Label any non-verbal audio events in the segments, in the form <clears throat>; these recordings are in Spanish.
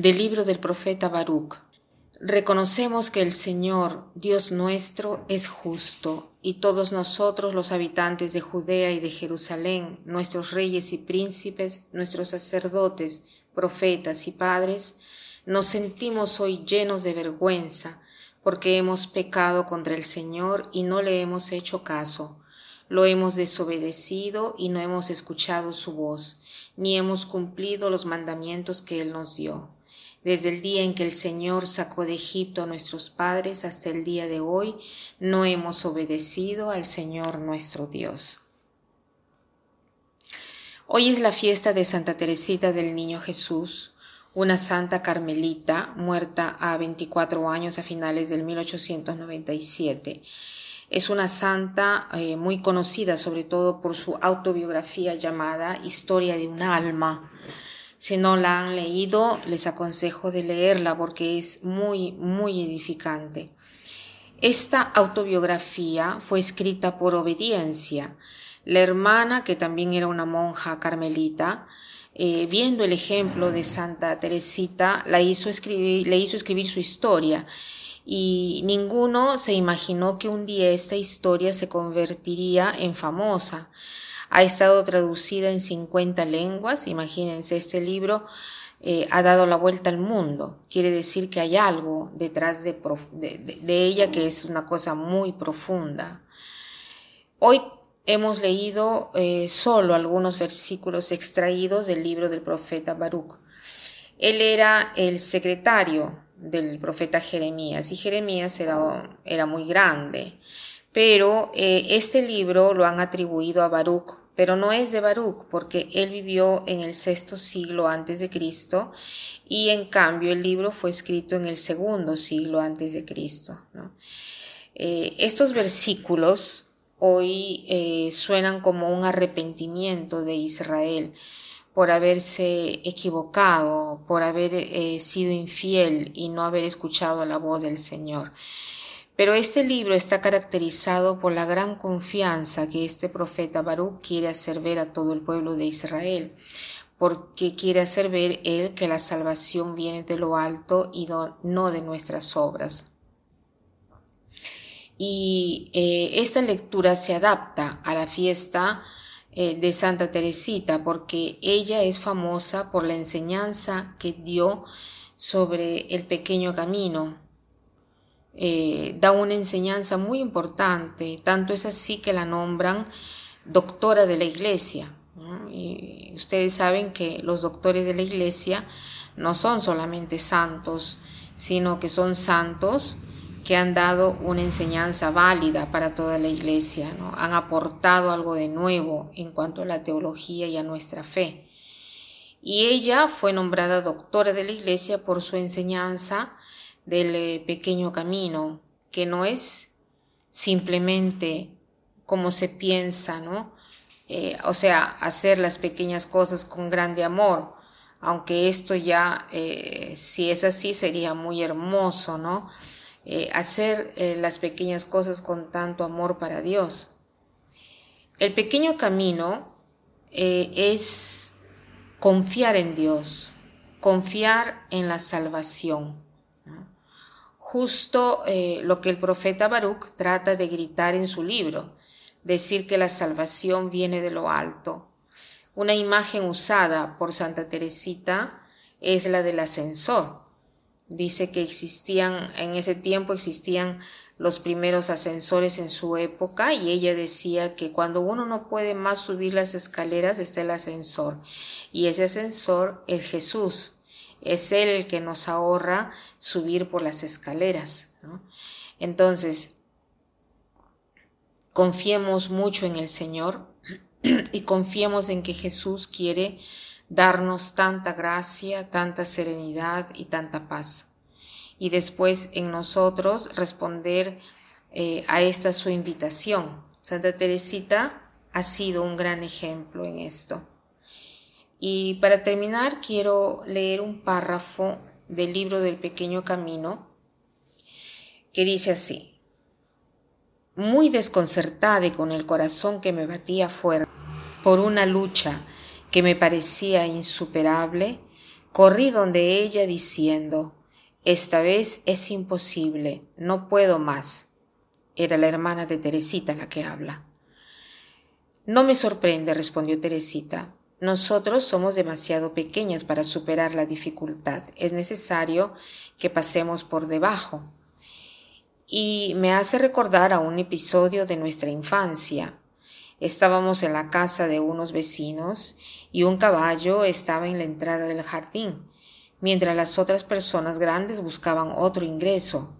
Del libro del profeta Baruch. Reconocemos que el Señor, Dios nuestro, es justo, y todos nosotros, los habitantes de Judea y de Jerusalén, nuestros reyes y príncipes, nuestros sacerdotes, profetas y padres, nos sentimos hoy llenos de vergüenza, porque hemos pecado contra el Señor y no le hemos hecho caso. Lo hemos desobedecido y no hemos escuchado su voz, ni hemos cumplido los mandamientos que Él nos dio desde el día en que el Señor sacó de Egipto a nuestros padres hasta el día de hoy, no hemos obedecido al Señor nuestro Dios. Hoy es la fiesta de Santa Teresita del Niño Jesús, una santa carmelita muerta a 24 años a finales del 1897. Es una santa eh, muy conocida sobre todo por su autobiografía llamada Historia de un alma si no la han leído, les aconsejo de leerla porque es muy, muy edificante. Esta autobiografía fue escrita por obediencia. La hermana, que también era una monja carmelita, eh, viendo el ejemplo de Santa Teresita, la hizo escribir, le hizo escribir su historia y ninguno se imaginó que un día esta historia se convertiría en famosa. Ha estado traducida en 50 lenguas. Imagínense, este libro eh, ha dado la vuelta al mundo. Quiere decir que hay algo detrás de, ella que es una cosa muy profunda. Hoy hemos leído eh, solo algunos versículos extraídos del libro del profeta Baruch. Él era el secretario del profeta Jeremías y Jeremías era, era muy grande pero eh, este libro lo han atribuido a Baruch, pero no es de Baruch porque él vivió en el sexto siglo antes de Cristo y en cambio el libro fue escrito en el segundo siglo antes de Cristo. Eh, estos versículos hoy eh, suenan como un arrepentimiento de Israel por haberse equivocado, por haber sido infiel y no haber escuchado la voz del Señor. Pero este libro está caracterizado por la gran confianza que este profeta Baruch quiere hacer ver a todo el pueblo de Israel, porque quiere hacer ver él que la salvación viene de lo alto y no de nuestras obras. Y eh, esta lectura se adapta a la fiesta eh, de Santa Teresita porque ella es famosa por la enseñanza que dio sobre el pequeño camino, eh, da una enseñanza muy importante, tanto es así que la nombran doctora de la iglesia. Y ustedes saben que los doctores de la iglesia no son solamente santos, sino que son santos que han dado una enseñanza válida para toda la iglesia, ¿no? han aportado algo de nuevo en cuanto a la teología y a nuestra fe. Y ella fue nombrada doctora de la iglesia por su enseñanza del eh, pequeño camino, que no es simplemente como se piensa, ¿no? Eh, o sea, hacer las pequeñas cosas con grande amor, aunque esto ya, eh, si es así, sería muy hermoso, ¿no? hacer las pequeñas cosas con tanto amor para Dios. El pequeño camino es confiar en Dios, confiar en la salvación justo eh, lo que el profeta Baruch trata de gritar en su libro, decir que la salvación viene de lo alto. Una imagen usada por Santa Teresita es la del ascensor. Dice que existían, en ese tiempo existían los primeros ascensores en su época y ella decía que cuando uno no puede más subir las escaleras está el ascensor y ese ascensor es Jesús. Es Él el que nos ahorra subir por las escaleras. Entonces, confiemos mucho en el Señor <clears throat> y confiemos en que Jesús quiere darnos tanta gracia, tanta serenidad y tanta paz. Y después en nosotros responder eh, a esta su invitación. Santa Teresita ha sido un gran ejemplo en esto. Y para terminar, quiero leer un párrafo del libro del pequeño camino que dice así. Muy desconcertada y con el corazón que me batía fuerte por una lucha que me parecía insuperable, Corrí donde ella diciendo, esta vez es imposible, no puedo más. Era la hermana de Teresita la que habla. No me sorprende, respondió Teresita. Nosotros somos demasiado pequeñas para superar la dificultad. Es necesario que pasemos por debajo. Y me hace recordar a un episodio de nuestra infancia. Estábamos en la casa de unos vecinos y un caballo estaba en la entrada del jardín, mientras las otras personas grandes buscaban otro ingreso.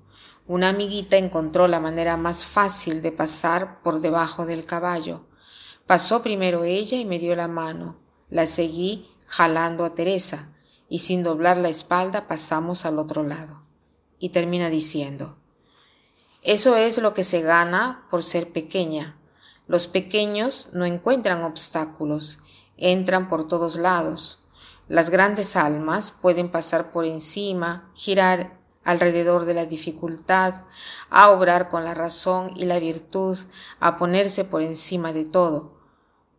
Una amiguita encontró la manera más fácil de pasar por debajo del caballo. Pasó primero ella y me dio la mano. La seguí jalando a Teresa y sin doblar la espalda pasamos al otro lado. Y termina diciendo, eso es lo que se gana por ser pequeña. Los pequeños no encuentran obstáculos, entran por todos lados. Las grandes almas pueden pasar por encima, girar alrededor de la dificultad, a obrar con la razón y la virtud, a ponerse por encima de todo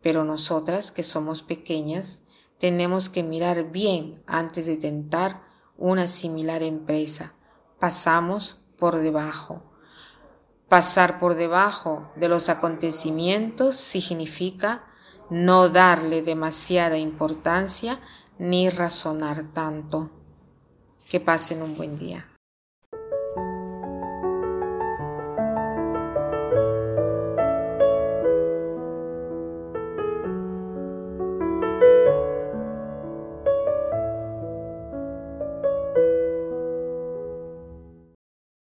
pero nosotras, que somos pequeñas, tenemos que mirar bien antes de tentar una similar empresa. Pasamos por debajo. Pasar por debajo de los acontecimientos significa no darle demasiada importancia ni razonar tanto. Que pasen un buen día.